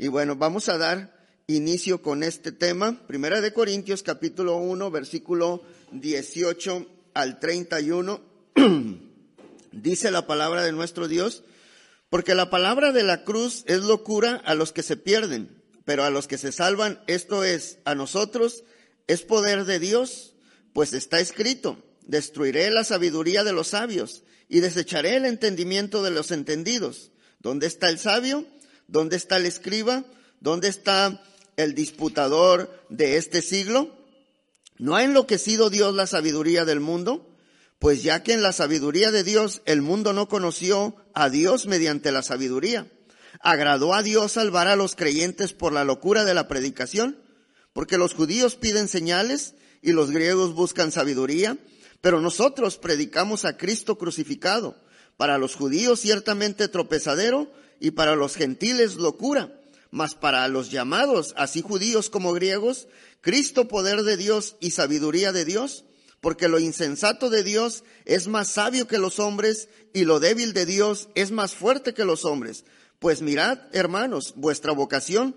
Y bueno, vamos a dar inicio con este tema. Primera de Corintios capítulo 1, versículo 18 al 31. Dice la palabra de nuestro Dios, porque la palabra de la cruz es locura a los que se pierden, pero a los que se salvan, esto es, a nosotros, es poder de Dios, pues está escrito, destruiré la sabiduría de los sabios y desecharé el entendimiento de los entendidos. ¿Dónde está el sabio? ¿Dónde está el escriba? ¿Dónde está el disputador de este siglo? ¿No ha enloquecido Dios la sabiduría del mundo? Pues ya que en la sabiduría de Dios el mundo no conoció a Dios mediante la sabiduría, agradó a Dios salvar a los creyentes por la locura de la predicación, porque los judíos piden señales y los griegos buscan sabiduría, pero nosotros predicamos a Cristo crucificado, para los judíos ciertamente tropezadero y para los gentiles locura, mas para los llamados, así judíos como griegos, Cristo poder de Dios y sabiduría de Dios, porque lo insensato de Dios es más sabio que los hombres y lo débil de Dios es más fuerte que los hombres. Pues mirad, hermanos, vuestra vocación,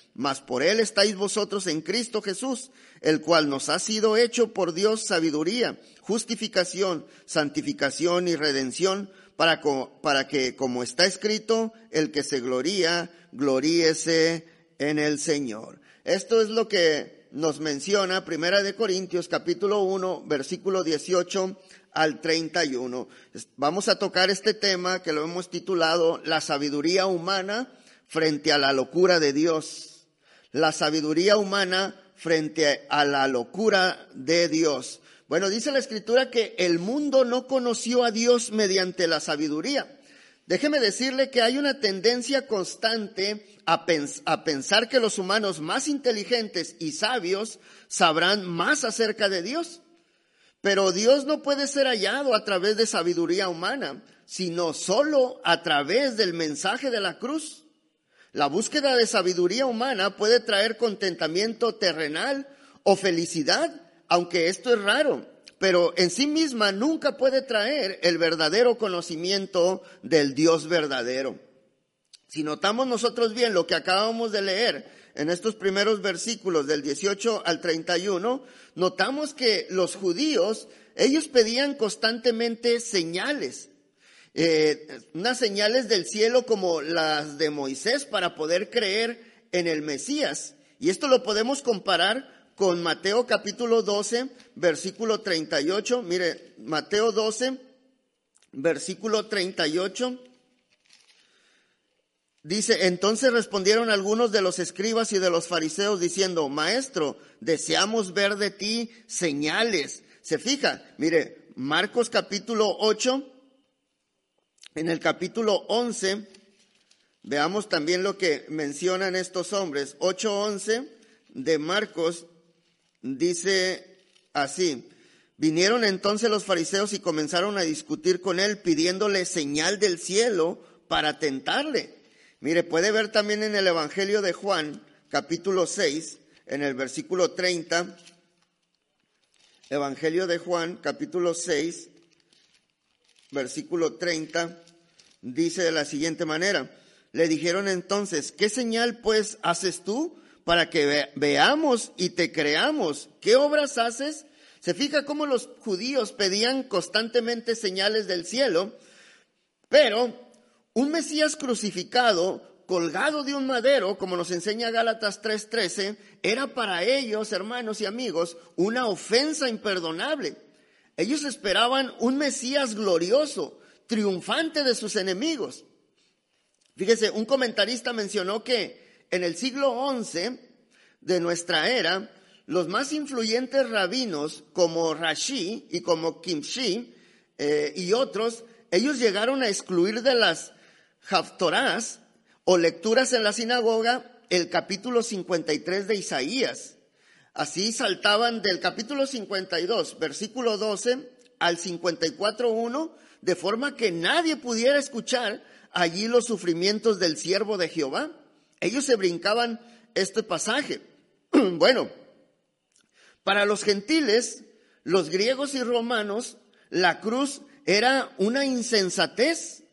Mas por él estáis vosotros en Cristo Jesús, el cual nos ha sido hecho por Dios sabiduría, justificación, santificación y redención, para, que, como está escrito, el que se gloría, gloríese en el Señor. Esto es lo que nos menciona Primera de Corintios capítulo 1 versículo 18 al 31. Vamos a tocar este tema que lo hemos titulado La sabiduría humana frente a la locura de Dios. La sabiduría humana frente a la locura de Dios. Bueno, dice la escritura que el mundo no conoció a Dios mediante la sabiduría. Déjeme decirle que hay una tendencia constante a, pensar que los humanos más inteligentes y sabios sabrán más acerca de Dios. Pero Dios no puede ser hallado a través de sabiduría humana, sino solo a través del mensaje de la cruz. La búsqueda de sabiduría humana puede traer contentamiento terrenal o felicidad, aunque esto es raro pero en sí misma nunca puede traer el verdadero conocimiento del Dios verdadero. Si notamos nosotros bien lo que acabamos de leer en estos primeros versículos del 18 al 31, notamos que los judíos, ellos pedían constantemente señales, eh, unas señales del cielo como las de Moisés para poder creer en el Mesías. Y esto lo podemos comparar con Mateo capítulo 12, versículo 38. Mire, Mateo 12, versículo 38. Dice, entonces respondieron algunos de los escribas y de los fariseos diciendo, maestro, deseamos ver de ti señales. Se fija, mire, Marcos capítulo 8, en el capítulo 11, veamos también lo que mencionan estos hombres. 8.11 de Marcos dice así, vinieron entonces los fariseos y comenzaron a discutir con él pidiéndole señal del cielo para tentarle. Mire, puede ver también en el Evangelio de Juan, capítulo 6, en el versículo 30, Evangelio de Juan, capítulo 6, versículo 30, dice de la siguiente manera, le dijeron entonces, ¿qué señal pues haces tú? para que veamos y te creamos. ¿Qué obras haces? Se fija cómo los judíos pedían constantemente señales del cielo, pero un Mesías crucificado, colgado de un madero, como nos enseña Gálatas 3:13, era para ellos, hermanos y amigos, una ofensa imperdonable. Ellos esperaban un Mesías glorioso, triunfante de sus enemigos. Fíjese, un comentarista mencionó que en el siglo XI de nuestra era, los más influyentes rabinos como Rashi y como Kimshi eh, y otros, ellos llegaron a excluir de las Haftorás o lecturas en la sinagoga el capítulo 53 de Isaías. Así saltaban del capítulo 52, versículo 12, al 54.1, de forma que nadie pudiera escuchar allí los sufrimientos del siervo de Jehová. Ellos se brincaban este pasaje. bueno, para los gentiles, los griegos y romanos, la cruz era una insensatez.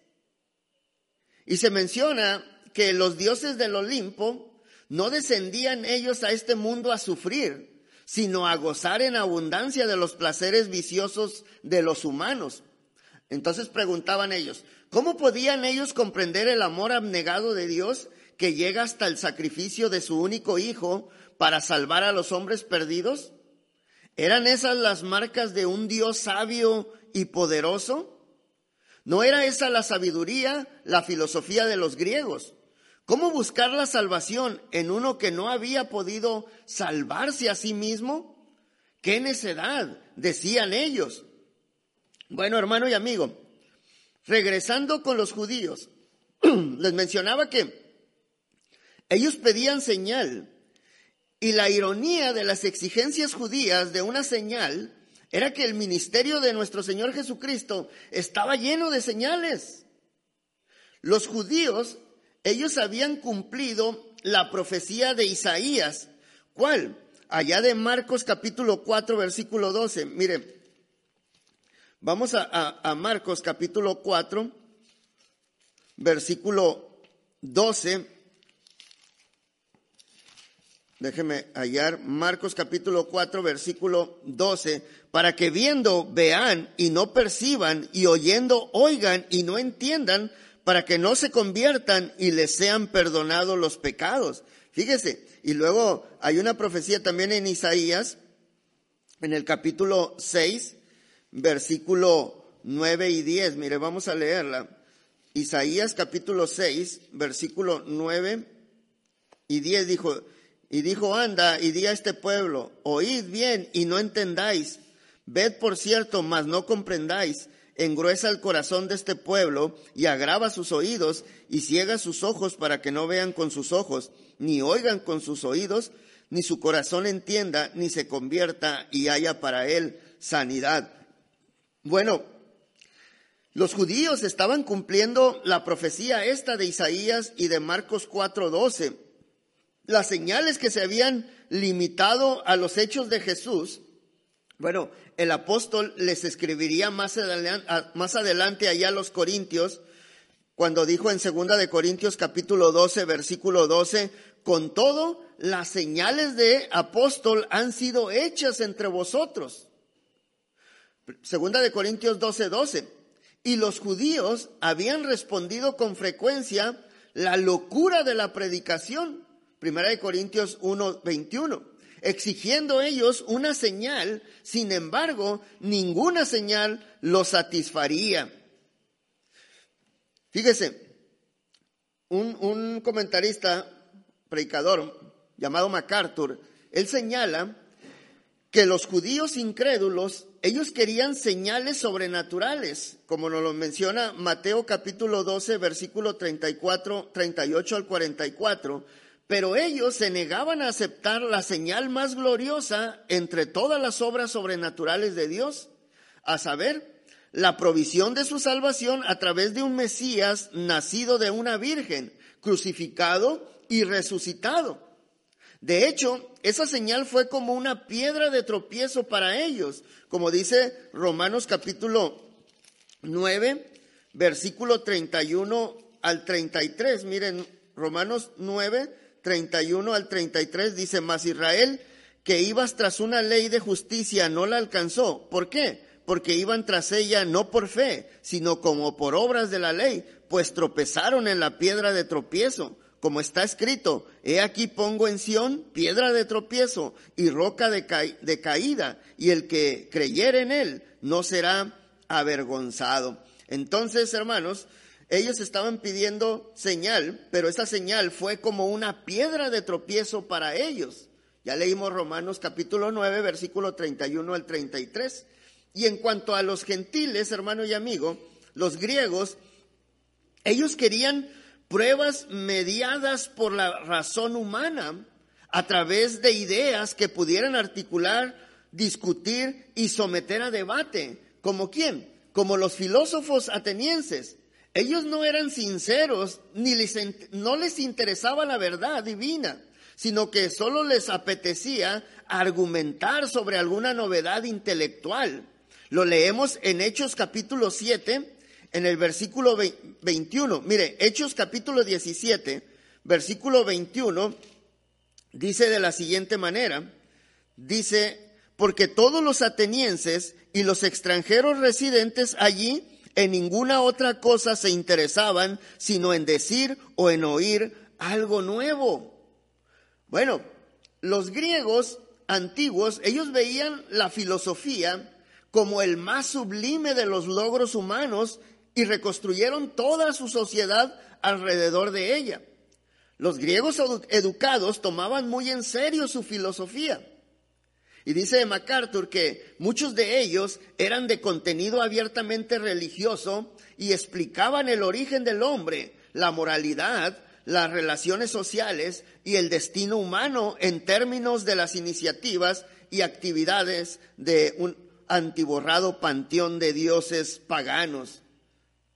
Y se menciona que los dioses del Olimpo no descendían ellos a este mundo a sufrir, sino a gozar en abundancia de los placeres viciosos de los humanos. Entonces preguntaban ellos, ¿cómo podían ellos comprender el amor abnegado de Dios que llega hasta el sacrificio de su único hijo para salvar a los hombres perdidos? ¿Eran esas las marcas de un Dios sabio y poderoso? ¿No era esa la sabiduría, la filosofía de los griegos? ¿Cómo buscar la salvación en uno que no había podido salvarse a sí mismo? ¡Qué necedad! decían ellos. Bueno, hermano y amigo, regresando con los judíos, les mencionaba que ellos pedían señal y la ironía de las exigencias judías de una señal era que el ministerio de nuestro Señor Jesucristo estaba lleno de señales. Los judíos, ellos habían cumplido la profecía de Isaías. ¿Cuál? Allá de Marcos capítulo 4, versículo 12. Mire, Vamos a, Marcos capítulo 4, versículo 12. Déjeme hallar Marcos capítulo 4, versículo 12, para que viendo vean y no perciban y oyendo oigan y no entiendan, para que no se conviertan y les sean perdonados los pecados. Fíjese, y luego hay una profecía también en Isaías, en el capítulo 6, versículo 9 y 10. Mire, vamos a leerla. Isaías capítulo 6, versículo 9 y 10 dijo, y dijo, anda y di a este pueblo, oíd bien y no entendáis, ved por cierto, mas no comprendáis, engruesa el corazón de este pueblo y agrava sus oídos y ciega sus ojos para que no vean con sus ojos, ni oigan con sus oídos, ni su corazón entienda, ni se convierta y haya para él sanidad. Bueno, los judíos estaban cumpliendo la profecía esta de Isaías y de Marcos 4:12. Las señales que se habían limitado a los hechos de Jesús, bueno, el apóstol les escribiría más adelante, más adelante allá a los corintios, cuando dijo en segunda de Corintios capítulo 12, versículo 12, con todo, las señales de apóstol han sido hechas entre vosotros Segunda de Corintios 12, 12. Y los judíos habían respondido con frecuencia la locura de la predicación. Primera de Corintios 1, 21. Exigiendo ellos una señal, sin embargo, ninguna señal los satisfaría. Fíjese, un, un comentarista, predicador, llamado MacArthur, él señala que los judíos incrédulos ellos querían señales sobrenaturales, como nos lo menciona Mateo capítulo 12, versículo 34, 38 al 44, pero ellos se negaban a aceptar la señal más gloriosa entre todas las obras sobrenaturales de Dios, a saber, la provisión de su salvación a través de un Mesías nacido de una virgen, crucificado y resucitado. De hecho, esa señal fue como una piedra de tropiezo para ellos, como dice Romanos capítulo 9, versículo 31 al 33. Miren, Romanos 9, 31 al 33 dice, mas Israel que ibas tras una ley de justicia no la alcanzó. ¿Por qué? Porque iban tras ella no por fe, sino como por obras de la ley, pues tropezaron en la piedra de tropiezo como está escrito, he aquí pongo en Sión piedra de tropiezo y roca de, caída, y el que creyere en él no será avergonzado. Entonces, hermanos, ellos estaban pidiendo señal, pero esa señal fue como una piedra de tropiezo para ellos. Ya leímos Romanos capítulo 9, versículo 31 al 33. Y en cuanto a los gentiles, hermano y amigo, los griegos, ellos querían pruebas mediadas por la razón humana a través de ideas que pudieran articular, discutir y someter a debate ¿Como quién? Como los filósofos atenienses. Ellos no eran sinceros, ni les, no les interesaba la verdad divina, sino que solo les apetecía argumentar sobre alguna novedad intelectual. Lo leemos en Hechos capítulo 7, en el versículo 21. Mire, Hechos capítulo 17, versículo 21, dice de la siguiente manera, dice, porque todos los atenienses y los extranjeros residentes allí en ninguna otra cosa se interesaban sino en decir o en oír algo nuevo. Bueno, los griegos antiguos, ellos veían la filosofía como el más sublime de los logros humanos y reconstruyeron toda su sociedad alrededor de ella. Los griegos educados tomaban muy en serio su filosofía. Y dice MacArthur que muchos de ellos eran de contenido abiertamente religioso y explicaban el origen del hombre, la moralidad, las relaciones sociales y el destino humano en términos de las iniciativas y actividades de un antiborrado panteón de dioses paganos.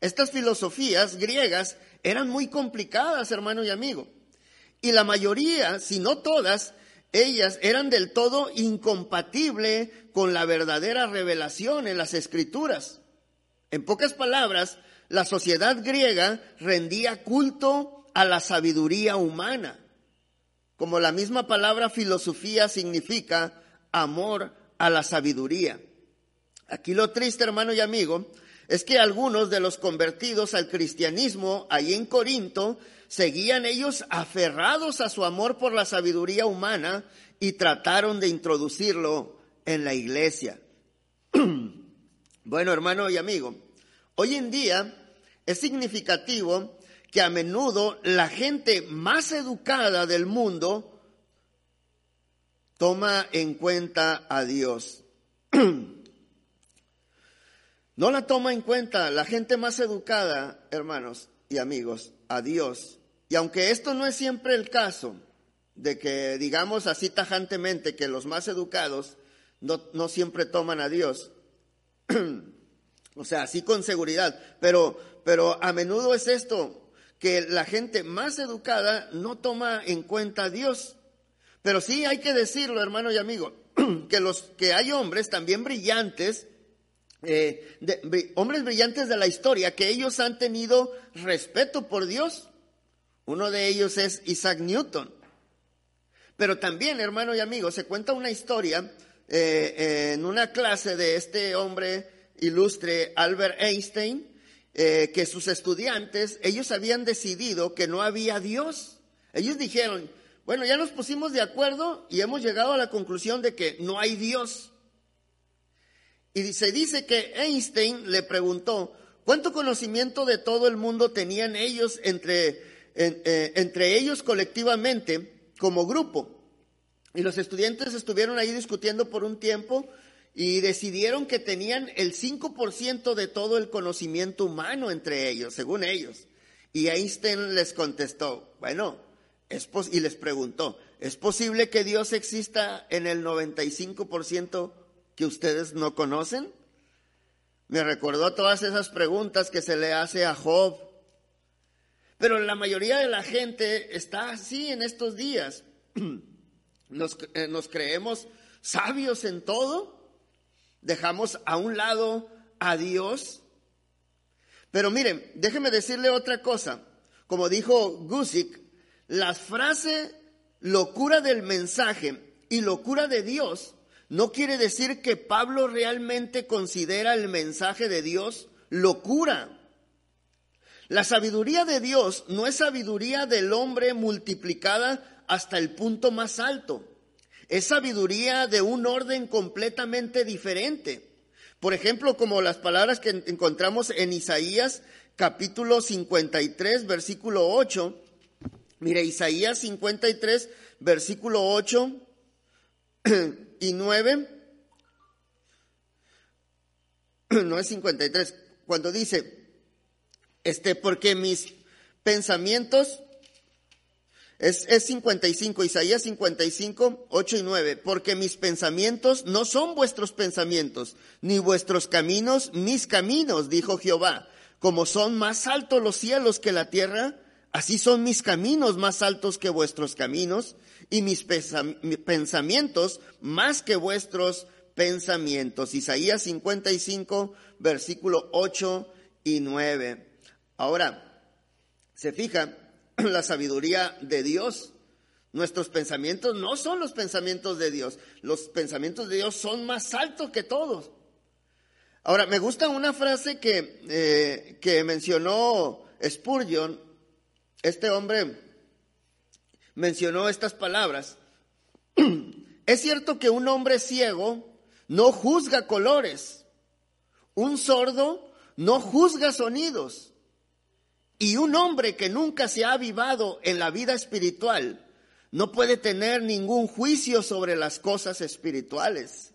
Estas filosofías griegas eran muy complicadas, hermano y amigo. Y la mayoría, si no todas, ellas eran del todo incompatibles con la verdadera revelación en las escrituras. En pocas palabras, la sociedad griega rendía culto a la sabiduría humana, como la misma palabra filosofía significa amor a la sabiduría. Aquí lo triste, hermano y amigo, es que algunos de los convertidos al cristianismo ahí en Corinto seguían ellos aferrados a su amor por la sabiduría humana y trataron de introducirlo en la iglesia. bueno, hermano y amigo, hoy en día es significativo que a menudo la gente más educada del mundo toma en cuenta a Dios. no la toma en cuenta la gente más educada, hermanos y amigos, a Dios. Y aunque esto no es siempre el caso, de que digamos así tajantemente que los más educados no, siempre toman a Dios, o sea, así con seguridad, pero, pero a menudo es esto, que la gente más educada no toma en cuenta a Dios. Pero sí hay que decirlo, hermano y amigo, que los que hay hombres también brillantes, eh, hombres brillantes de la historia, que ellos han tenido respeto por Dios uno de ellos es Isaac Newton. Pero también, hermano y amigo, se cuenta una historia eh, en una clase de este hombre ilustre, Albert Einstein, eh, que sus estudiantes, ellos habían decidido que no había Dios. Ellos dijeron, bueno, ya nos pusimos de acuerdo y hemos llegado a la conclusión de que no hay Dios. Y se dice que Einstein le preguntó, ¿cuánto conocimiento de todo el mundo tenían ellos entre eh, entre ellos colectivamente como grupo. Y los estudiantes estuvieron ahí discutiendo por un tiempo y decidieron que tenían el 5% de todo el conocimiento humano entre ellos, según ellos. Y Einstein les contestó, bueno, es y les preguntó, ¿es posible que Dios exista en el 95% que ustedes no conocen? Me recordó todas esas preguntas que se le hace a Job pero la mayoría de la gente está así en estos días. Nos, eh, nos creemos sabios en todo, dejamos a un lado a Dios. Pero miren, déjeme decirle otra cosa. Como dijo Gusick, la frase locura del mensaje y locura de Dios no quiere decir que Pablo realmente considera el mensaje de Dios locura. La sabiduría de Dios no es sabiduría del hombre multiplicada hasta el punto más alto. Es sabiduría de un orden completamente diferente. Por ejemplo, como las palabras que encontramos en Isaías capítulo 53, versículo 8. Mire, Isaías 53, versículo 8 y 9. No es 53, cuando dice, este, porque mis pensamientos, Es, es 55, Isaías 55, 8 y 9. Porque mis pensamientos no son vuestros pensamientos, ni vuestros caminos mis caminos, dijo Jehová. Como son más altos los cielos que la tierra, así son mis caminos más altos que vuestros caminos, y mis pensamientos más que vuestros pensamientos. Isaías 55, versículo 8 y 9. Ahora, se fija la sabiduría de Dios. Nuestros pensamientos no son los pensamientos de Dios. Los pensamientos de Dios son más altos que todos. Ahora, me gusta una frase que, eh, que mencionó Spurgeon. Este hombre mencionó estas palabras. Es cierto que un hombre ciego no juzga colores. Un sordo no juzga sonidos. Y un hombre que nunca se ha avivado en la vida espiritual no puede tener ningún juicio sobre las cosas espirituales.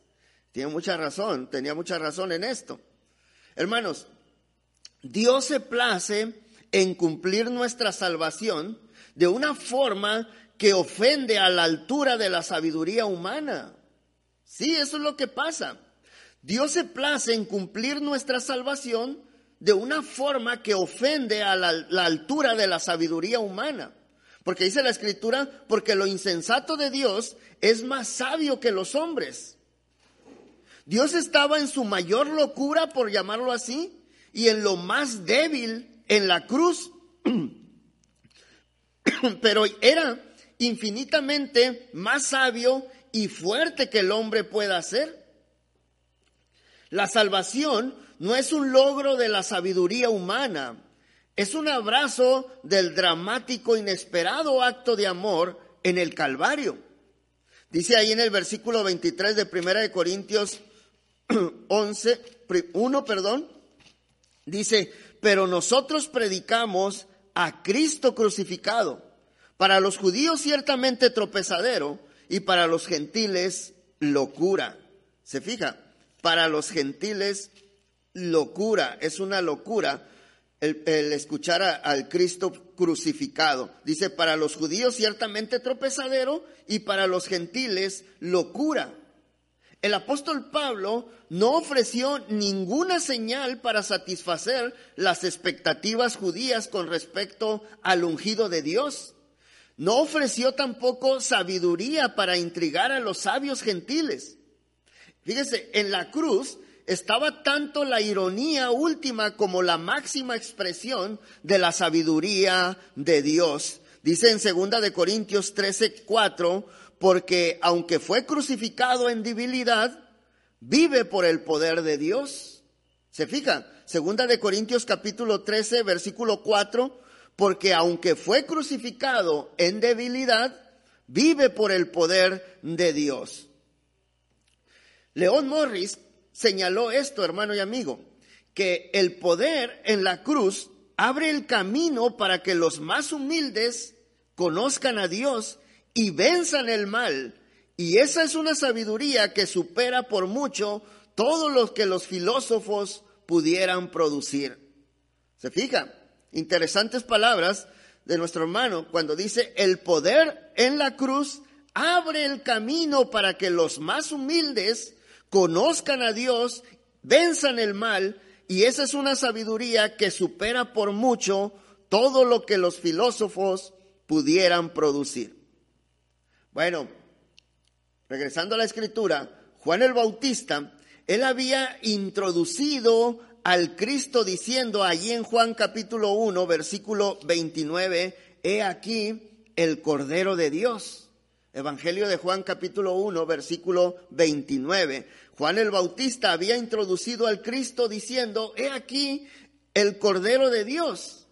Tiene mucha razón, tenía mucha razón en esto. Hermanos, Dios se place en cumplir nuestra salvación de una forma que ofende a la altura de la sabiduría humana. Sí, eso es lo que pasa. Dios se place en cumplir nuestra salvación de una forma que ofende a la, altura de la sabiduría humana. Porque dice la escritura, porque lo insensato de Dios es más sabio que los hombres. Dios estaba en su mayor locura, por llamarlo así, y en lo más débil en la cruz. Pero era infinitamente más sabio y fuerte que el hombre pueda ser. La salvación no es un logro de la sabiduría humana, es un abrazo del dramático, inesperado acto de amor en el Calvario. Dice ahí en el versículo 23 de Primera de Corintios 11, 1, perdón, dice, pero nosotros predicamos a Cristo crucificado, para los judíos ciertamente tropezadero, y para los gentiles locura. ¿Se fija? Para los gentiles locura, es una locura el, escuchar al Cristo crucificado. Dice, para los judíos ciertamente tropezadero y para los gentiles locura. El apóstol Pablo no ofreció ninguna señal para satisfacer las expectativas judías con respecto al ungido de Dios. No ofreció tampoco sabiduría para intrigar a los sabios gentiles. Fíjese, en la cruz estaba tanto la ironía última como la máxima expresión de la sabiduría de Dios. Dice en segunda de Corintios 13, 4, porque aunque fue crucificado en debilidad, vive por el poder de Dios. ¿Se fija? Segunda de Corintios capítulo 13, versículo 4, porque aunque fue crucificado en debilidad, vive por el poder de Dios. León Morris señaló esto, hermano y amigo, que el poder en la cruz abre el camino para que los más humildes conozcan a Dios y venzan el mal. Y esa es una sabiduría que supera por mucho todo lo que los filósofos pudieran producir. ¿Se fija? interesantes palabras de nuestro hermano cuando dice, el poder en la cruz abre el camino para que los más humildes conozcan a Dios, venzan el mal, y esa es una sabiduría que supera por mucho todo lo que los filósofos pudieran producir. Bueno, regresando a la escritura, Juan el Bautista, él había introducido al Cristo diciendo allí en Juan capítulo 1, versículo 29, he aquí el Cordero de Dios. Evangelio de Juan capítulo 1, versículo 29. Juan el Bautista había introducido al Cristo diciendo, he aquí el Cordero de Dios.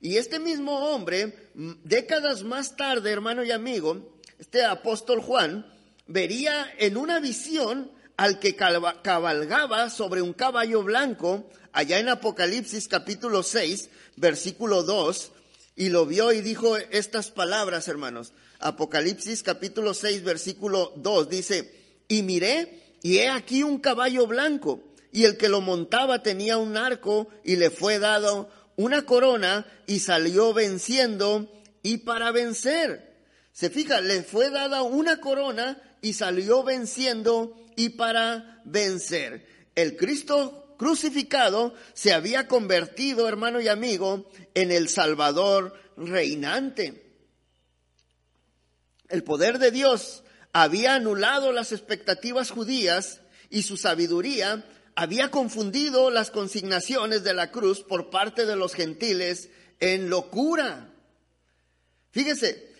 Y este mismo hombre, décadas más tarde, hermano y amigo, este apóstol Juan, vería en una visión al que cabalgaba sobre un caballo blanco, allá en Apocalipsis capítulo 6, versículo 2, y lo vio y dijo estas palabras, hermanos. Apocalipsis capítulo 6, versículo 2 dice, y miré, y he aquí un caballo blanco, y el que lo montaba tenía un arco, y le fue dado una corona, y salió venciendo, y para vencer. Se fija, le fue dada una corona y salió venciendo y para vencer. El Cristo crucificado se había convertido, hermano y amigo, en el Salvador reinante. El poder de Dios había anulado las expectativas judías y su sabiduría había confundido las consignaciones de la cruz por parte de los gentiles en locura. Fíjese,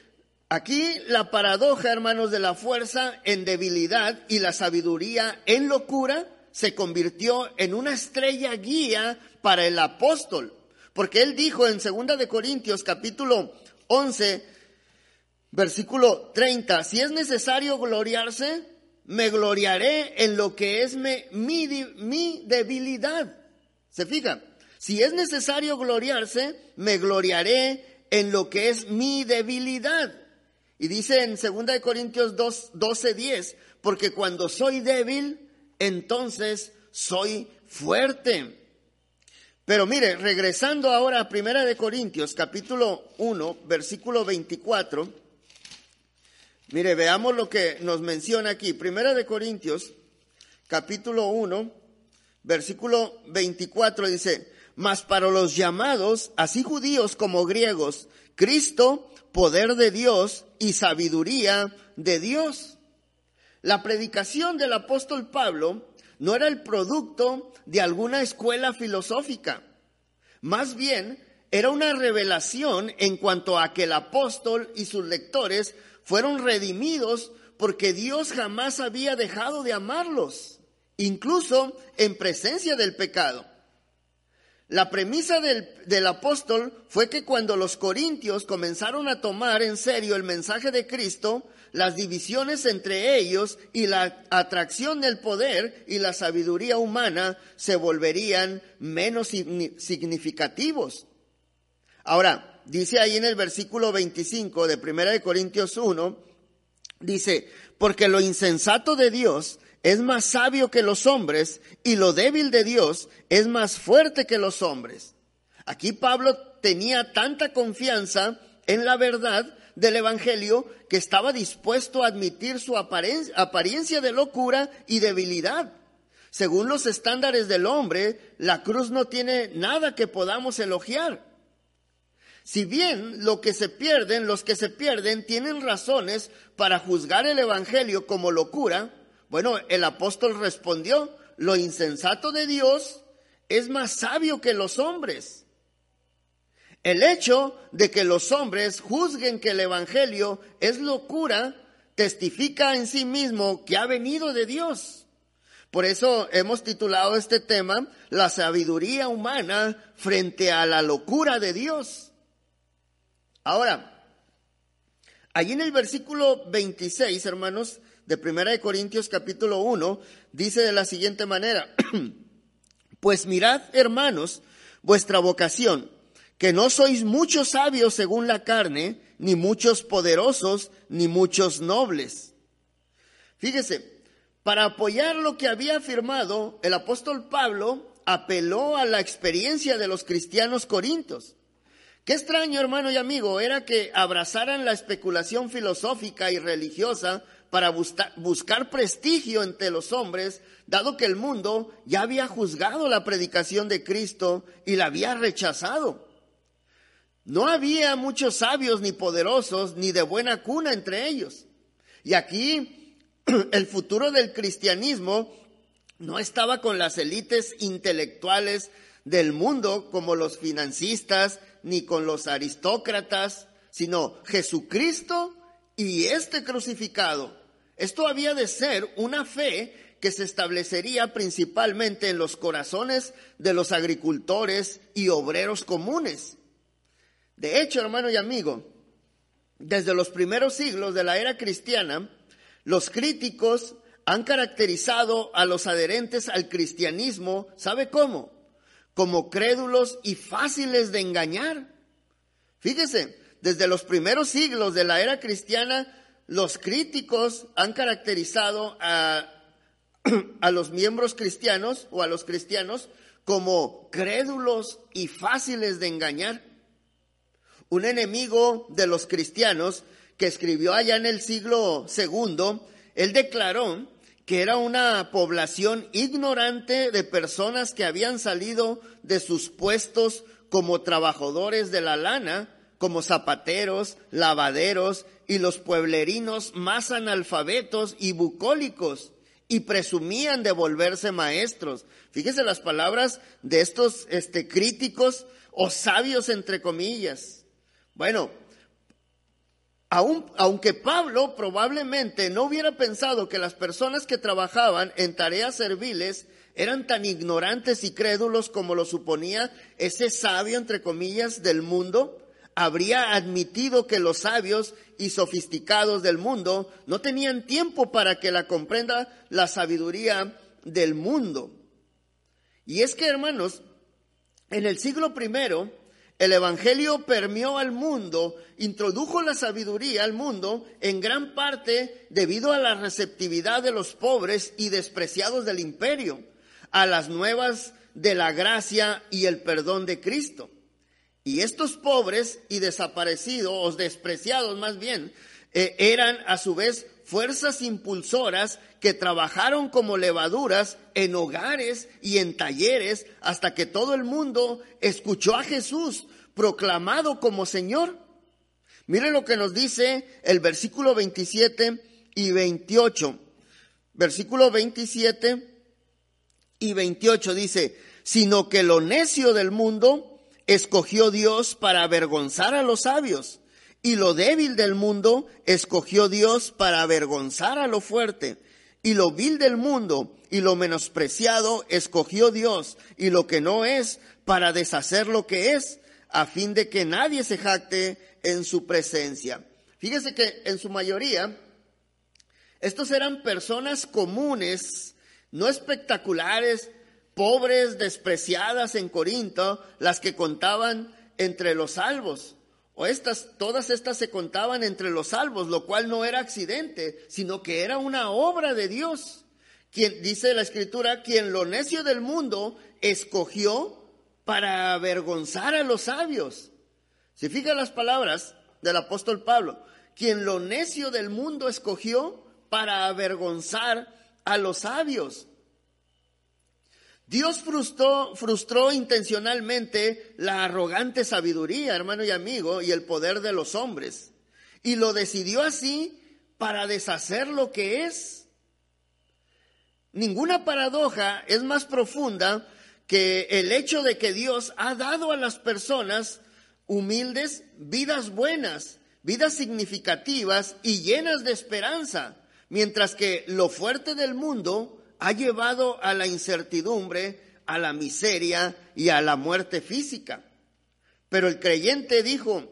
aquí la paradoja, hermanos, de la fuerza en debilidad y la sabiduría en locura se convirtió en una estrella guía para el apóstol. Porque él dijo en 2 de Corintios capítulo 11, versículo 30, si es necesario gloriarse, me gloriaré en lo que es mi, mi debilidad. ¿Se fija? Si es necesario gloriarse, me gloriaré en lo que es mi debilidad. Y dice en 2 Corintios 2, 12, 10, porque cuando soy débil, entonces soy fuerte. Pero mire, regresando ahora a Primera de Corintios, capítulo 1, versículo 24, mire, veamos lo que nos menciona aquí. Primera de Corintios, capítulo 1, versículo 24 dice, mas para los llamados, así judíos como griegos, Cristo, poder de Dios y sabiduría de Dios. La predicación del apóstol Pablo no era el producto de alguna escuela filosófica. Más bien, era una revelación en cuanto a que el apóstol y sus lectores fueron redimidos porque Dios jamás había dejado de amarlos, incluso en presencia del pecado. La premisa del, del, apóstol fue que cuando los corintios comenzaron a tomar en serio el mensaje de Cristo, las divisiones entre ellos y la atracción del poder y la sabiduría humana se volverían menos significativos. Ahora, dice ahí en el versículo 25 de 1 de Corintios 1, dice, porque lo insensato de Dios es más sabio que los hombres y lo débil de Dios es más fuerte que los hombres. Aquí Pablo tenía tanta confianza en la verdad del Evangelio que estaba dispuesto a admitir su apariencia de locura y debilidad. Según los estándares del hombre, la cruz no tiene nada que podamos elogiar. Si bien lo que se pierden, los que se pierden tienen razones para juzgar el Evangelio como locura, bueno, el apóstol respondió, lo insensato de Dios es más sabio que los hombres. El hecho de que los hombres juzguen que el Evangelio es locura testifica en sí mismo que ha venido de Dios. Por eso hemos titulado este tema La sabiduría humana frente a la locura de Dios. Ahora, allí en el versículo 26, hermanos, de Primera de Corintios capítulo 1 dice de la siguiente manera, pues mirad, hermanos, vuestra vocación, que no sois muchos sabios según la carne, ni muchos poderosos, ni muchos nobles. Fíjese, para apoyar lo que había afirmado, el apóstol Pablo apeló a la experiencia de los cristianos corintios. Qué extraño, hermano y amigo, era que abrazaran la especulación filosófica y religiosa para buscar prestigio entre los hombres, dado que el mundo ya había juzgado la predicación de Cristo y la había rechazado. No había muchos sabios ni poderosos ni de buena cuna entre ellos. Y aquí el futuro del cristianismo no estaba con las élites intelectuales del mundo como los financistas ni con los aristócratas, sino Jesucristo y este crucificado esto había de ser una fe que se establecería principalmente en los corazones de los agricultores y obreros comunes. De hecho, hermano y amigo, desde los primeros siglos de la era cristiana, los críticos han caracterizado a los adherentes al cristianismo, ¿sabe cómo? Como crédulos y fáciles de engañar. Fíjese, desde los primeros siglos de la era cristiana, los críticos han caracterizado a, a los miembros cristianos o a los cristianos como crédulos y fáciles de engañar. un enemigo de los cristianos que escribió allá en el siglo segundo, él declaró que era una población ignorante de personas que habían salido de sus puestos como trabajadores de la lana, como zapateros, lavaderos y los pueblerinos más analfabetos y bucólicos y presumían de volverse maestros. Fíjese las palabras de estos este, críticos o sabios entre comillas. Bueno, aunque Pablo probablemente no hubiera pensado que las personas que trabajaban en tareas serviles eran tan ignorantes y crédulos como lo suponía ese sabio, entre comillas, del mundo, habría admitido que los sabios y sofisticados del mundo no tenían tiempo para que la comprenda la sabiduría del mundo. Y es que, hermanos, en el siglo primero, el Evangelio permeó al mundo, introdujo la sabiduría al mundo en gran parte debido a la receptividad de los pobres y despreciados del imperio, a las nuevas de la gracia y el perdón de Cristo. Y estos pobres y desaparecidos, o despreciados más bien, eh, eran a su vez fuerzas impulsoras que trabajaron como levaduras en hogares y en talleres hasta que todo el mundo escuchó a Jesús proclamado como Señor. Mire lo que nos dice el versículo 27 y 28. Versículo 27 y 28 dice, sino que lo necio del mundo escogió Dios para avergonzar a los sabios, y lo débil del mundo escogió Dios para avergonzar a lo fuerte, y lo vil del mundo y lo menospreciado escogió Dios, y lo que no es para deshacer lo que es, a fin de que nadie se jacte en su presencia. Fíjese que en su mayoría, estos eran personas comunes, no espectaculares, pobres, despreciadas en Corinto, las que contaban entre los salvos. O estas, todas estas se contaban entre los salvos, lo cual no era accidente, sino que era una obra de Dios. Quien, dice la escritura, quien lo necio del mundo escogió para avergonzar a los sabios. Si fija las palabras del apóstol Pablo, quien lo necio del mundo escogió para avergonzar a los sabios. Dios frustró, frustró intencionalmente la arrogante sabiduría, hermano y amigo, y el poder de los hombres. Y lo decidió así para deshacer lo que es. Ninguna paradoja es más profunda que el hecho de que Dios ha dado a las personas humildes vidas buenas, vidas significativas y llenas de esperanza, mientras que lo fuerte del mundo ha llevado a la incertidumbre, a la miseria y a la muerte física. Pero el creyente dijo,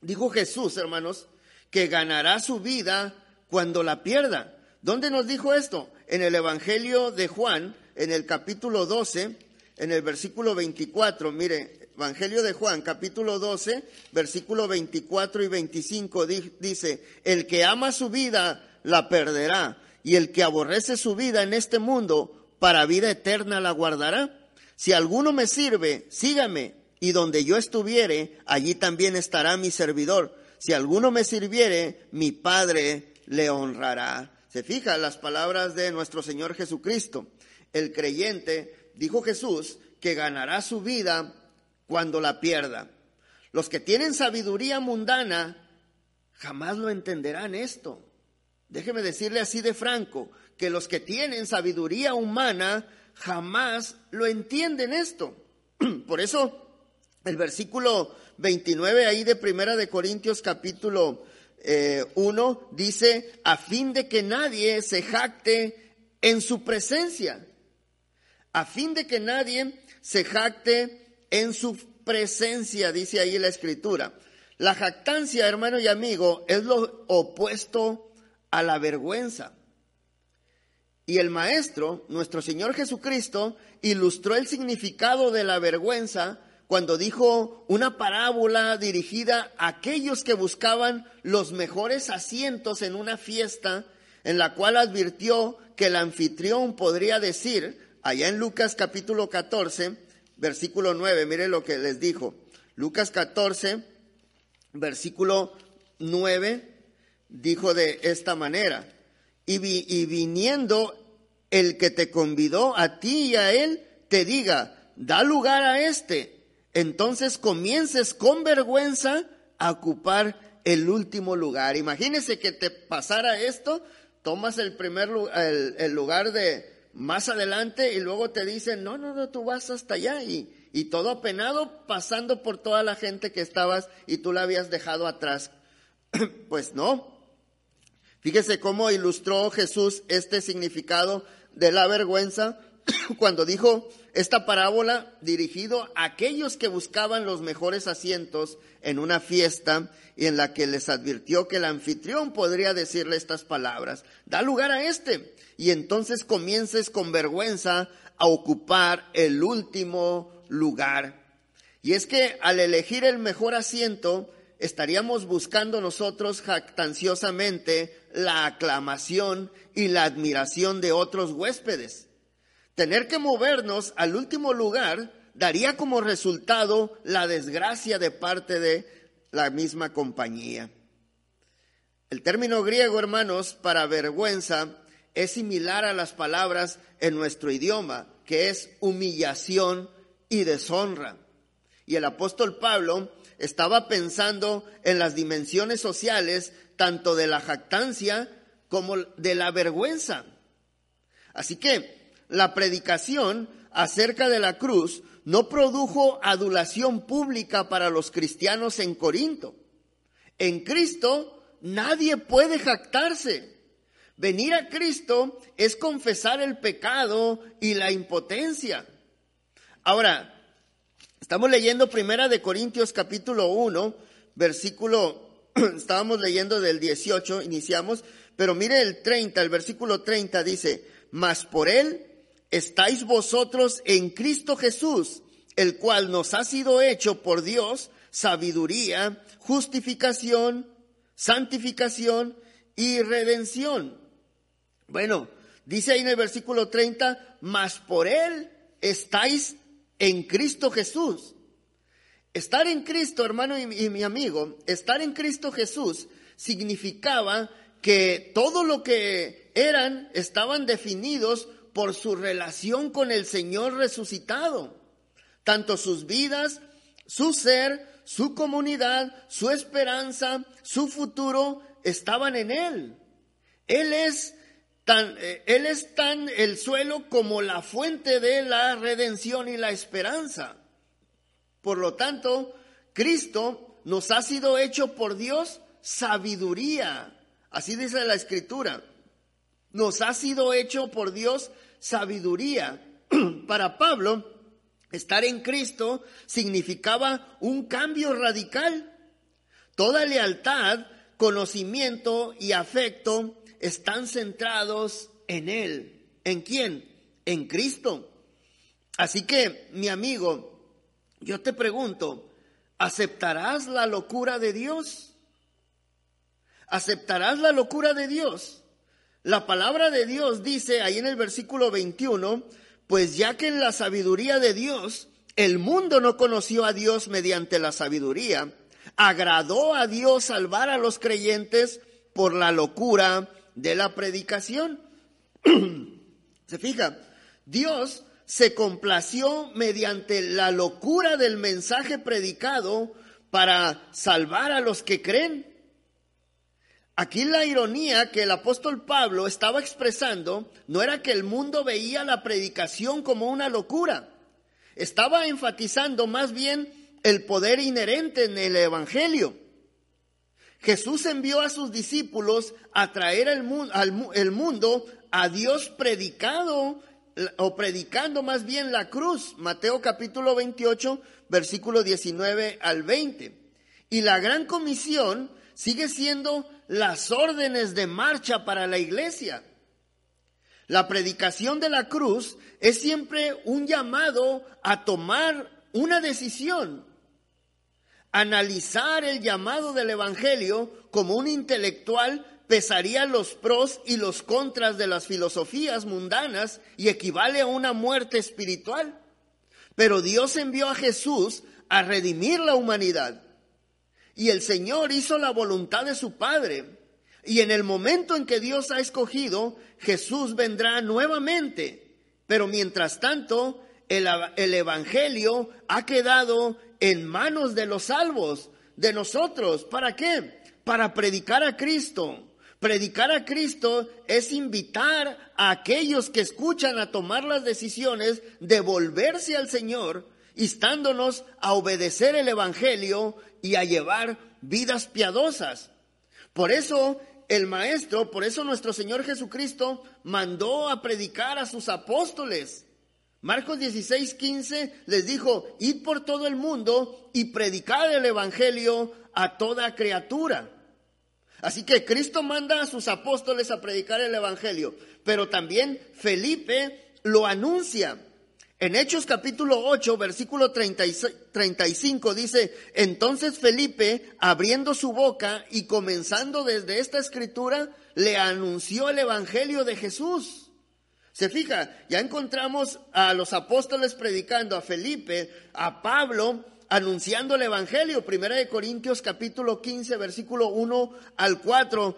dijo Jesús, hermanos, que ganará su vida cuando la pierda. ¿Dónde nos dijo esto? En el Evangelio de Juan, en el capítulo 12, en el versículo 24. Mire, Evangelio de Juan, capítulo 12, versículo 24 y 25, dice, el que ama su vida la perderá y el que aborrece su vida en este mundo, para vida eterna la guardará. Si alguno me sirve, sígame, y donde yo estuviere, allí también estará mi servidor. Si alguno me sirviere, mi Padre le honrará. Se fija las palabras de nuestro Señor Jesucristo. El creyente, dijo Jesús, que ganará su vida cuando la pierda. Los que tienen sabiduría mundana jamás lo entenderán esto. Déjeme decirle así de franco, que los que tienen sabiduría humana jamás lo entienden esto. Por eso el versículo 29 ahí de Primera de Corintios capítulo 1 eh, dice, a fin de que nadie se jacte en su presencia, a fin de que nadie se jacte en su presencia, dice ahí la escritura. La jactancia, hermano y amigo, es lo opuesto a la vergüenza. Y el Maestro, nuestro Señor Jesucristo, ilustró el significado de la vergüenza cuando dijo una parábola dirigida a aquellos que buscaban los mejores asientos en una fiesta, en la cual advirtió que el anfitrión podría decir, allá en Lucas capítulo 14, versículo 9, mire lo que les dijo. Lucas 14, versículo 9, dijo de esta manera, y, y viniendo el que te convidó a ti y a él, te diga, da lugar a este, entonces comiences con vergüenza a ocupar el último lugar. Imagínese que te pasara esto, tomas el primer el, el lugar de más adelante y luego te dicen, no, no, no, tú vas hasta allá y, y todo apenado pasando por toda la gente que estabas y tú la habías dejado atrás. pues no. Fíjese cómo ilustró Jesús este significado de la vergüenza cuando dijo esta parábola dirigido a aquellos que buscaban los mejores asientos en una fiesta y en la que les advirtió que el anfitrión podría decirle estas palabras, da lugar a este y entonces comiences con vergüenza a ocupar el último lugar. Y es que al elegir el mejor asiento, estaríamos buscando nosotros jactanciosamente la aclamación y la admiración de otros huéspedes. Tener que movernos al último lugar daría como resultado la desgracia de parte de la misma compañía. El término griego, hermanos, para vergüenza es similar a las palabras en nuestro idioma, que es humillación y deshonra. Y el apóstol Pablo estaba pensando en las dimensiones sociales tanto de la jactancia como de la vergüenza. Así que la predicación acerca de la cruz no produjo adulación pública para los cristianos en Corinto. En Cristo nadie puede jactarse. Venir a Cristo es confesar el pecado y la impotencia. Ahora, estamos leyendo Primera de Corintios capítulo 1, versículo, estábamos leyendo del 18, iniciamos, pero mire el 30, el versículo 30 dice, mas por él estáis vosotros en Cristo Jesús, el cual nos ha sido hecho por Dios sabiduría, justificación, santificación y redención. Bueno, dice ahí en el versículo 30, mas por él estáis en Cristo Jesús. Estar en Cristo, hermano y, mi amigo, estar en Cristo Jesús significaba que todo lo que eran estaban definidos por su relación con el Señor resucitado. Tanto sus vidas, su ser, su comunidad, su esperanza, su futuro estaban en Él. Él es eh, él es tan el suelo como la fuente de la redención y la esperanza. Por lo tanto, Cristo nos ha sido hecho por Dios sabiduría. Así dice la escritura. Nos ha sido hecho por Dios sabiduría. Para Pablo, estar en Cristo significaba un cambio radical. Toda lealtad, conocimiento y afecto están centrados en Él. ¿En quién? En Cristo. Así que, mi amigo, yo te pregunto, ¿aceptarás la locura de Dios? ¿Aceptarás la locura de Dios? La palabra de Dios dice ahí en el versículo 21, pues ya que en la sabiduría de Dios el mundo no conoció a Dios mediante la sabiduría, agradó a Dios salvar a los creyentes por la locura de la predicación. se fija, Dios se complació mediante la locura del mensaje predicado para salvar a los que creen. Aquí la ironía que el apóstol Pablo estaba expresando no era que el mundo veía la predicación como una locura, estaba enfatizando más bien el poder inherente en el Evangelio. Jesús envió a sus discípulos a traer al, mundo a Dios predicado o predicando más bien la cruz. Mateo capítulo 28, versículo 19 al 20. Y la gran comisión sigue siendo las órdenes de marcha para la iglesia. La predicación de la cruz es siempre un llamado a tomar una decisión, Analizar el llamado del Evangelio como un intelectual pesaría los pros y los contras de las filosofías mundanas y equivale a una muerte espiritual. Pero Dios envió a Jesús a redimir la humanidad. Y el Señor hizo la voluntad de su Padre. Y en el momento en que Dios ha escogido, Jesús vendrá nuevamente. Pero mientras tanto, el, el, Evangelio ha quedado en manos de los salvos, de nosotros. ¿Para qué? Para predicar a Cristo. Predicar a Cristo es invitar a aquellos que escuchan a tomar las decisiones de volverse al Señor, instándonos a obedecer el Evangelio y a llevar vidas piadosas. Por eso el Maestro, por eso nuestro Señor Jesucristo mandó a predicar a sus apóstoles. Marcos 16, 15 les dijo, id por todo el mundo y predicad el Evangelio a toda criatura. Así que Cristo manda a sus apóstoles a predicar el Evangelio, pero también Felipe lo anuncia. En Hechos capítulo 8, versículo 35 dice, entonces Felipe, abriendo su boca y comenzando desde esta escritura, le anunció el Evangelio de Jesús. Se fija, ya encontramos a los apóstoles predicando, a Felipe, a Pablo, anunciando el Evangelio. Primera de Corintios capítulo 15, versículo 1 al 4.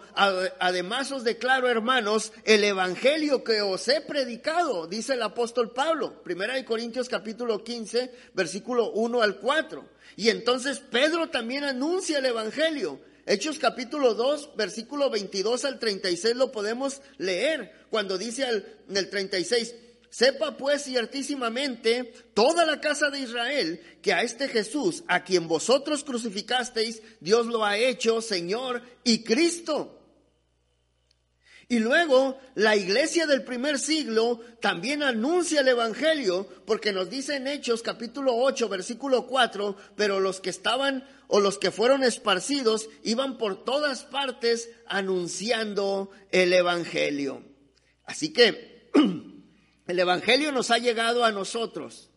Además os declaro, hermanos, el Evangelio que os he predicado, dice el apóstol Pablo. Primera de Corintios capítulo 15, versículo 1 al 4. Y entonces Pedro también anuncia el Evangelio. Hechos capítulo 2, versículo 22 al 36 lo podemos leer cuando dice en el 36, Sepa pues ciertísimamente toda la casa de Israel que a este Jesús, a quien vosotros crucificasteis, Dios lo ha hecho Señor y Cristo. Y luego la iglesia del primer siglo también anuncia el Evangelio, porque nos dice en Hechos capítulo 8, versículo 4, pero los que estaban o los que fueron esparcidos iban por todas partes anunciando el Evangelio. Así que El Evangelio nos ha llegado a nosotros.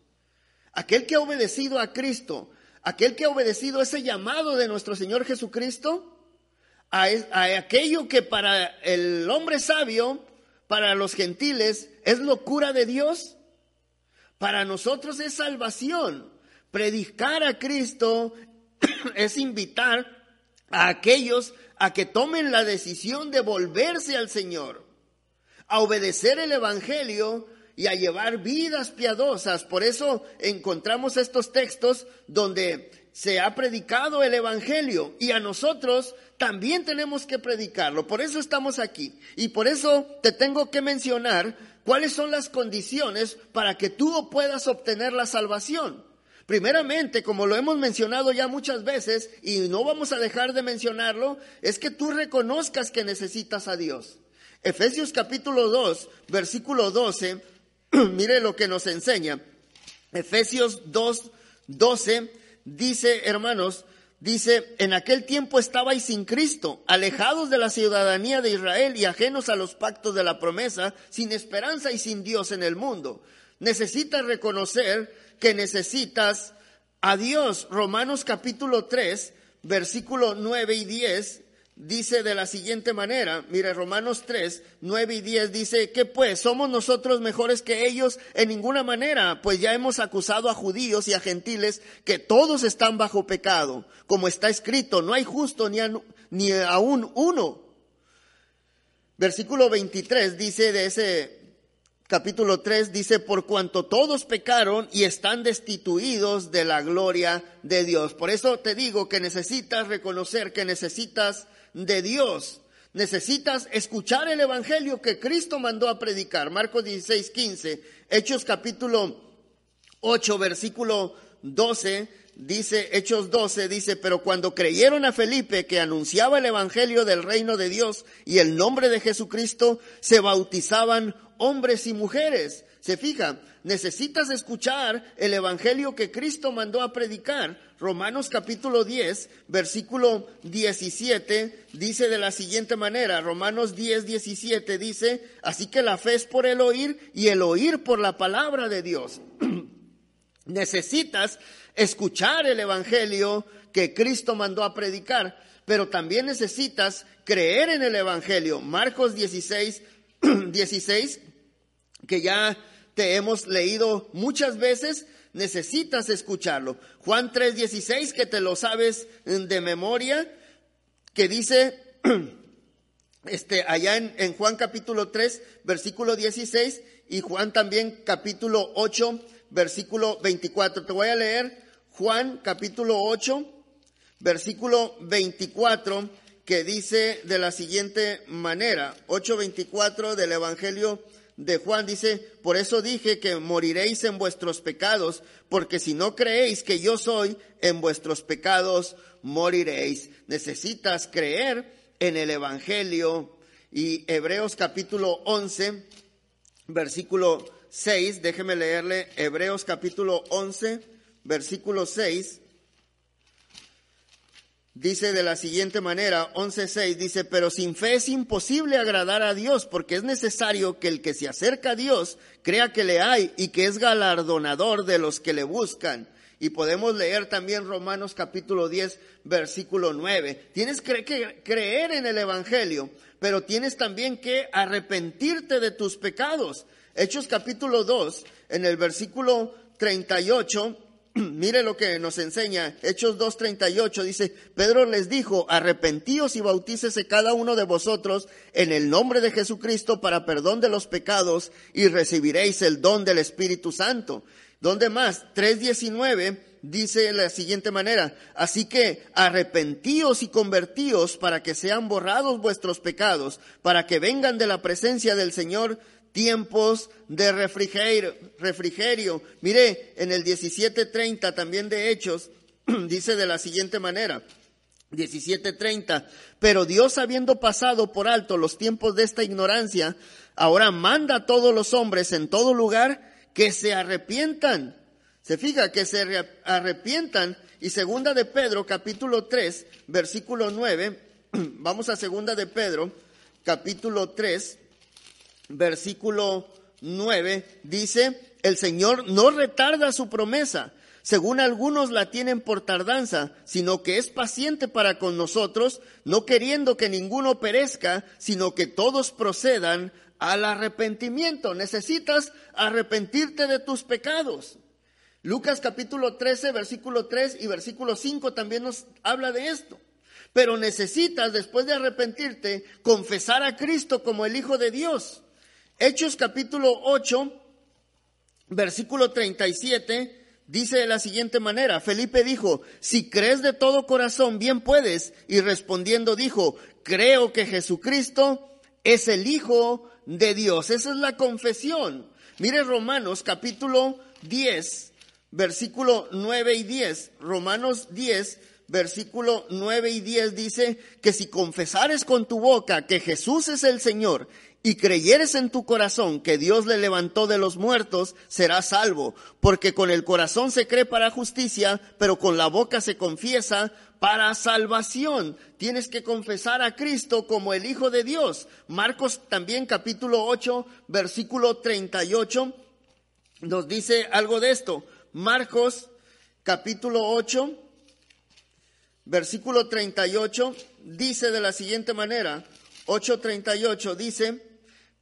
Aquel que ha obedecido a Cristo, aquel que ha obedecido ese llamado de nuestro Señor Jesucristo, a, aquello que para el hombre sabio, para los gentiles, es locura de Dios, para nosotros es salvación. Predicar a Cristo es invitar a aquellos a que tomen la decisión de volverse al Señor, a obedecer el Evangelio y a llevar vidas piadosas. Por eso encontramos estos textos donde se ha predicado el Evangelio y a nosotros también tenemos que predicarlo. Por eso estamos aquí. Y por eso te tengo que mencionar cuáles son las condiciones para que tú puedas obtener la salvación. Primeramente, como lo hemos mencionado ya muchas veces y no vamos a dejar de mencionarlo, es que tú reconozcas que necesitas a Dios. Efesios capítulo 2, versículo 12 Mire lo que nos enseña. Efesios 2, 12 dice, hermanos, dice, en aquel tiempo estabais sin Cristo, alejados de la ciudadanía de Israel y ajenos a los pactos de la promesa, sin esperanza y sin Dios en el mundo. Necesitas reconocer que necesitas a Dios. Romanos capítulo 3, versículo 9 y 10 dice de la siguiente manera, mire Romanos 3, 9 y 10 dice que pues somos nosotros mejores que ellos en ninguna manera, pues ya hemos acusado a judíos y a gentiles que todos están bajo pecado, como está escrito, no hay justo ni, ni aún uno. Versículo 23 dice de ese capítulo 3 dice, por cuanto todos pecaron y están destituidos de la gloria de Dios. Por eso te digo que necesitas reconocer que necesitas de Dios. Necesitas escuchar el Evangelio que Cristo mandó a predicar. Marcos 16, 15, Hechos capítulo 8, versículo 12, dice, Hechos 12, dice, pero cuando creyeron a Felipe que anunciaba el Evangelio del reino de Dios y el nombre de Jesucristo, se bautizaban hombres y mujeres. Se fija, necesitas escuchar el Evangelio que Cristo mandó a predicar. Romanos capítulo 10, versículo 17, dice de la siguiente manera, Romanos 10, 17 dice, así que la fe es por el oír y el oír por la palabra de Dios. necesitas escuchar el Evangelio que Cristo mandó a predicar, pero también necesitas creer en el Evangelio. Marcos 16, 16, que ya te hemos leído muchas veces, necesitas escucharlo. Juan 3:16, que te lo sabes de memoria, que dice, este, allá en, en Juan capítulo 3, versículo 16, y Juan también capítulo 8, versículo 24. Te voy a leer Juan capítulo 8, versículo 24, que dice de la siguiente manera, 8.24 del Evangelio de Juan dice, por eso dije que moriréis en vuestros pecados, porque si no creéis que yo soy, en vuestros pecados moriréis. Necesitas creer en el Evangelio. Y Hebreos capítulo 11, versículo 6, déjeme leerle Hebreos capítulo 11, versículo 6. Dice de la siguiente manera, 11.6, dice, pero sin fe es imposible agradar a Dios, porque es necesario que el que se acerca a Dios crea que le hay y que es galardonador de los que le buscan. Y podemos leer también Romanos capítulo 10, versículo 9. Tienes que creer en el Evangelio, pero tienes también que arrepentirte de tus pecados. Hechos capítulo 2, en el versículo 38, Mire lo que nos enseña Hechos 2.38, dice, Pedro les dijo, arrepentíos y bautícese cada uno de vosotros en el nombre de Jesucristo para perdón de los pecados y recibiréis el don del Espíritu Santo. ¿Dónde más? 3.19 dice de la siguiente manera, así que arrepentíos y convertíos para que sean borrados vuestros pecados, para que vengan de la presencia del Señor tiempos de refrigerio. refrigerio. Mire, en el 17.30 también de Hechos, dice de la siguiente manera. 17:30. Pero Dios, habiendo pasado por alto los tiempos de esta ignorancia, ahora manda a todos los hombres en todo lugar que se arrepientan. Se fija que se arrepientan. Y segunda de Pedro, capítulo 3, versículo 9. Vamos a segunda de Pedro, capítulo 3, versículo 9, dice, el Señor no retarda su promesa, según algunos la tienen por tardanza, sino que es paciente para con nosotros, no queriendo que ninguno perezca, sino que todos procedan al arrepentimiento. Necesitas arrepentirte de tus pecados. Lucas capítulo 13, versículo 3 y versículo 5 también nos habla de esto. Pero necesitas, después de arrepentirte, confesar a Cristo como el Hijo de Dios. Hechos capítulo 8, versículo 37, dice de la siguiente manera, Felipe dijo, si crees de todo corazón, bien puedes. Y respondiendo dijo, creo que Jesucristo es el Hijo de Dios. Esa es la confesión. Mire Romanos capítulo 10, versículo 9 y 10. Romanos 10, versículo 9 y 10 dice que si confesares con tu boca que Jesús es el Señor y creyeres en tu corazón que Dios le levantó de los muertos, serás salvo, porque con el corazón se cree para justicia, pero con la boca se confiesa para salvación. Tienes que confesar a Cristo como el Hijo de Dios. Marcos también capítulo 8, versículo 38 nos dice algo de esto. Marcos capítulo 8, versículo 38 dice de la siguiente manera, 8:38 dice,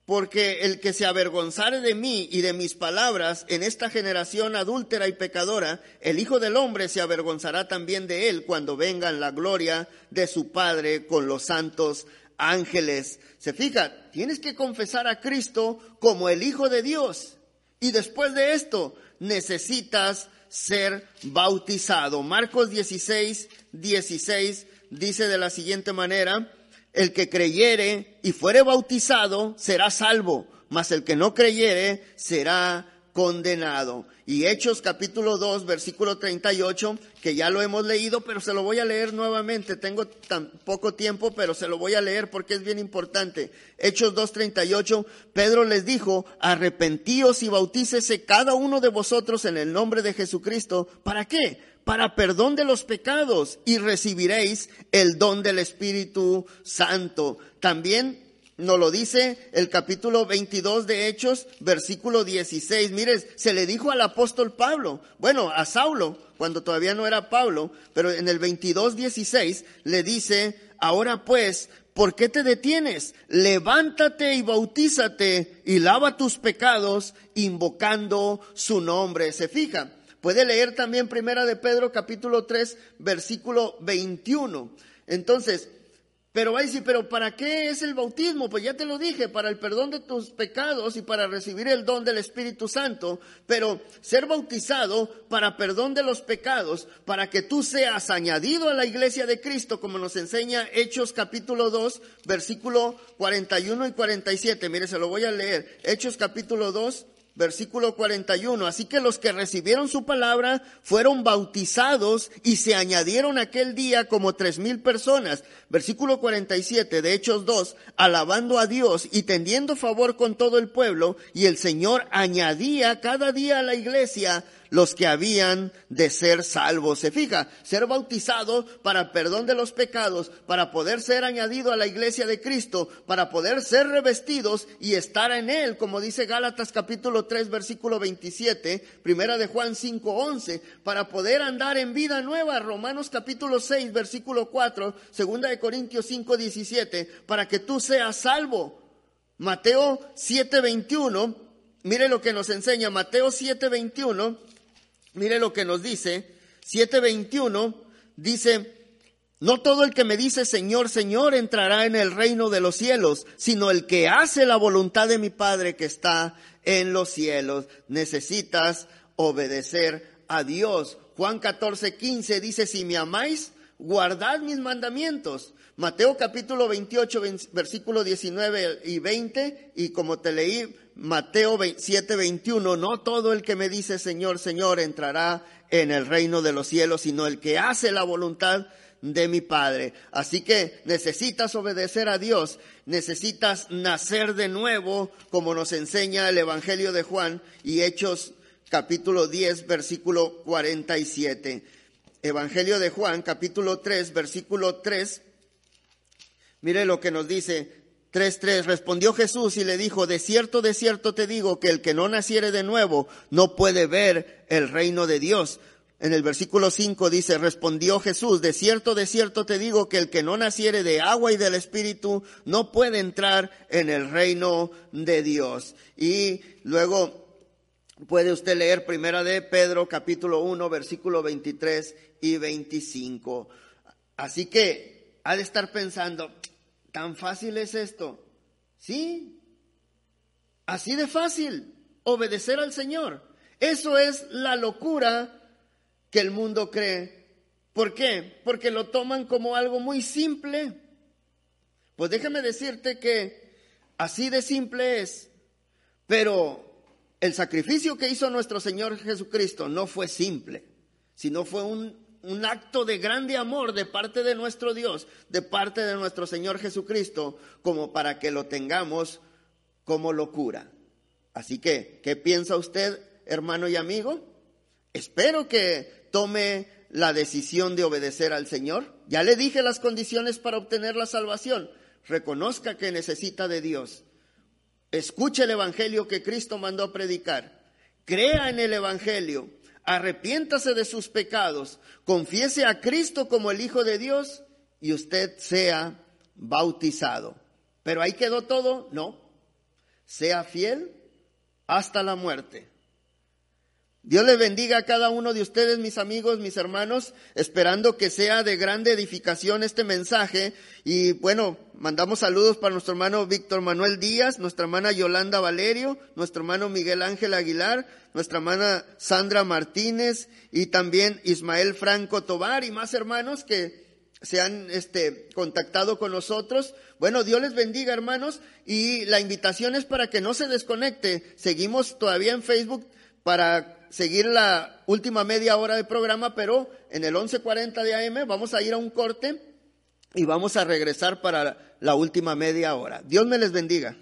porque el que se avergonzare de mí y de mis palabras en esta generación adúltera y pecadora, el Hijo del Hombre se avergonzará también de él cuando venga en la gloria de su Padre con los santos ángeles. Se fija, tienes que confesar a Cristo como el Hijo de Dios. Y después de esto, necesitas ser bautizado. Marcos 16, 16 dice de la siguiente manera, el que creyere y fuere bautizado será salvo, mas el que no creyere será condenado. Y Hechos capítulo 2, versículo 38, que ya lo hemos leído, pero se lo voy a leer nuevamente. Tengo tan poco tiempo, pero se lo voy a leer porque es bien importante. Hechos 2, 38, Pedro les dijo, arrepentíos y bautícese cada uno de vosotros en el nombre de Jesucristo. ¿Para qué? Para perdón de los pecados y recibiréis el don del Espíritu Santo. También nos lo dice el capítulo 22 de Hechos, versículo 16. Mire, se le dijo al apóstol Pablo, bueno, a Saulo, cuando todavía no era Pablo, pero en el 22, 16 le dice, ahora pues, ¿por qué te detienes? Levántate y bautízate y lava tus pecados invocando su nombre. Se fija, Puede leer también Primera de Pedro capítulo 3 versículo 21. Entonces, pero va a pero ¿para qué es el bautismo? Pues ya te lo dije, para el perdón de tus pecados y para recibir el don del Espíritu Santo, pero ser bautizado para perdón de los pecados, para que tú seas añadido a la iglesia de Cristo, como nos enseña Hechos capítulo 2, versículo 41 y 47. Mire, se lo voy a leer. Hechos capítulo 2, versículo 41. Así que los que recibieron su palabra fueron bautizados y se añadieron aquel día como tres mil personas. Versículo 47 de Hechos 2, alabando a Dios y tendiendo favor con todo el pueblo, y el Señor añadía cada día a la iglesia los que habían de ser salvos. Se fija, ser bautizado para perdón de los pecados, para poder ser añadido a la iglesia de Cristo, para poder ser revestidos y estar en Él, como dice Gálatas capítulo 3 versículo 27, primera de Juan 5 11, para poder andar en vida nueva, Romanos capítulo 6 versículo 4, segunda de Corintios 5 17, para que tú seas salvo. Mateo 7 21, mire lo que nos enseña Mateo 7 21, Mire lo que nos dice, 7.21, dice, no todo el que me dice Señor, Señor entrará en el reino de los cielos, sino el que hace la voluntad de mi Padre que está en los cielos. Necesitas obedecer a Dios. Juan 14, 15 dice, si me amáis, guardad mis mandamientos. Mateo capítulo 28, versículo 19 y 20, y como te leí, Mateo 7, 21, no todo el que me dice Señor, Señor entrará en el reino de los cielos, sino el que hace la voluntad de mi Padre. Así que necesitas obedecer a Dios, necesitas nacer de nuevo, como nos enseña el Evangelio de Juan y Hechos capítulo 10, versículo 47. Evangelio de Juan, capítulo 3, versículo 3. Mire lo que nos dice, 3.3 respondió Jesús y le dijo, de cierto, de cierto te digo que el que no naciere de nuevo no puede ver el reino de Dios. En el versículo 5 dice, respondió Jesús, de cierto, de cierto te digo que el que no naciere de agua y del Espíritu no puede entrar en el reino de Dios. Y luego puede usted leer primera de Pedro capítulo 1 versículo 23 y 25. Así que ha de estar pensando, ¿Tan fácil es esto? Sí. Así de fácil, obedecer al Señor. Eso es la locura que el mundo cree. ¿Por qué? Porque lo toman como algo muy simple. Pues déjame decirte que así de simple es. Pero el sacrificio que hizo nuestro Señor Jesucristo no fue simple, sino fue un un acto de grande amor de parte de nuestro Dios, de parte de nuestro Señor Jesucristo, como para que lo tengamos como locura. Así que, ¿qué piensa usted, hermano y amigo? Espero que tome la decisión de obedecer al Señor. Ya le dije las condiciones para obtener la salvación. Reconozca que necesita de Dios. Escuche el Evangelio que Cristo mandó a predicar. Crea en el Evangelio arrepiéntase de sus pecados, confiese a Cristo como el Hijo de Dios y usted sea bautizado. Pero ahí quedó todo, no. Sea fiel hasta la muerte. Dios les bendiga a cada uno de ustedes, mis amigos, mis hermanos, esperando que sea de grande edificación este mensaje. Y bueno, mandamos saludos para nuestro hermano Víctor Manuel Díaz, nuestra hermana Yolanda Valerio, nuestro hermano Miguel Ángel Aguilar, nuestra hermana Sandra Martínez y también Ismael Franco Tobar y más hermanos que se han este, contactado con nosotros. Bueno, Dios les bendiga, hermanos, y la invitación es para que no se desconecte. Seguimos todavía en Facebook para seguir la última media hora de programa, pero en el 11.40 de AM vamos a ir a un corte y vamos a regresar para la última media hora. Dios me les bendiga.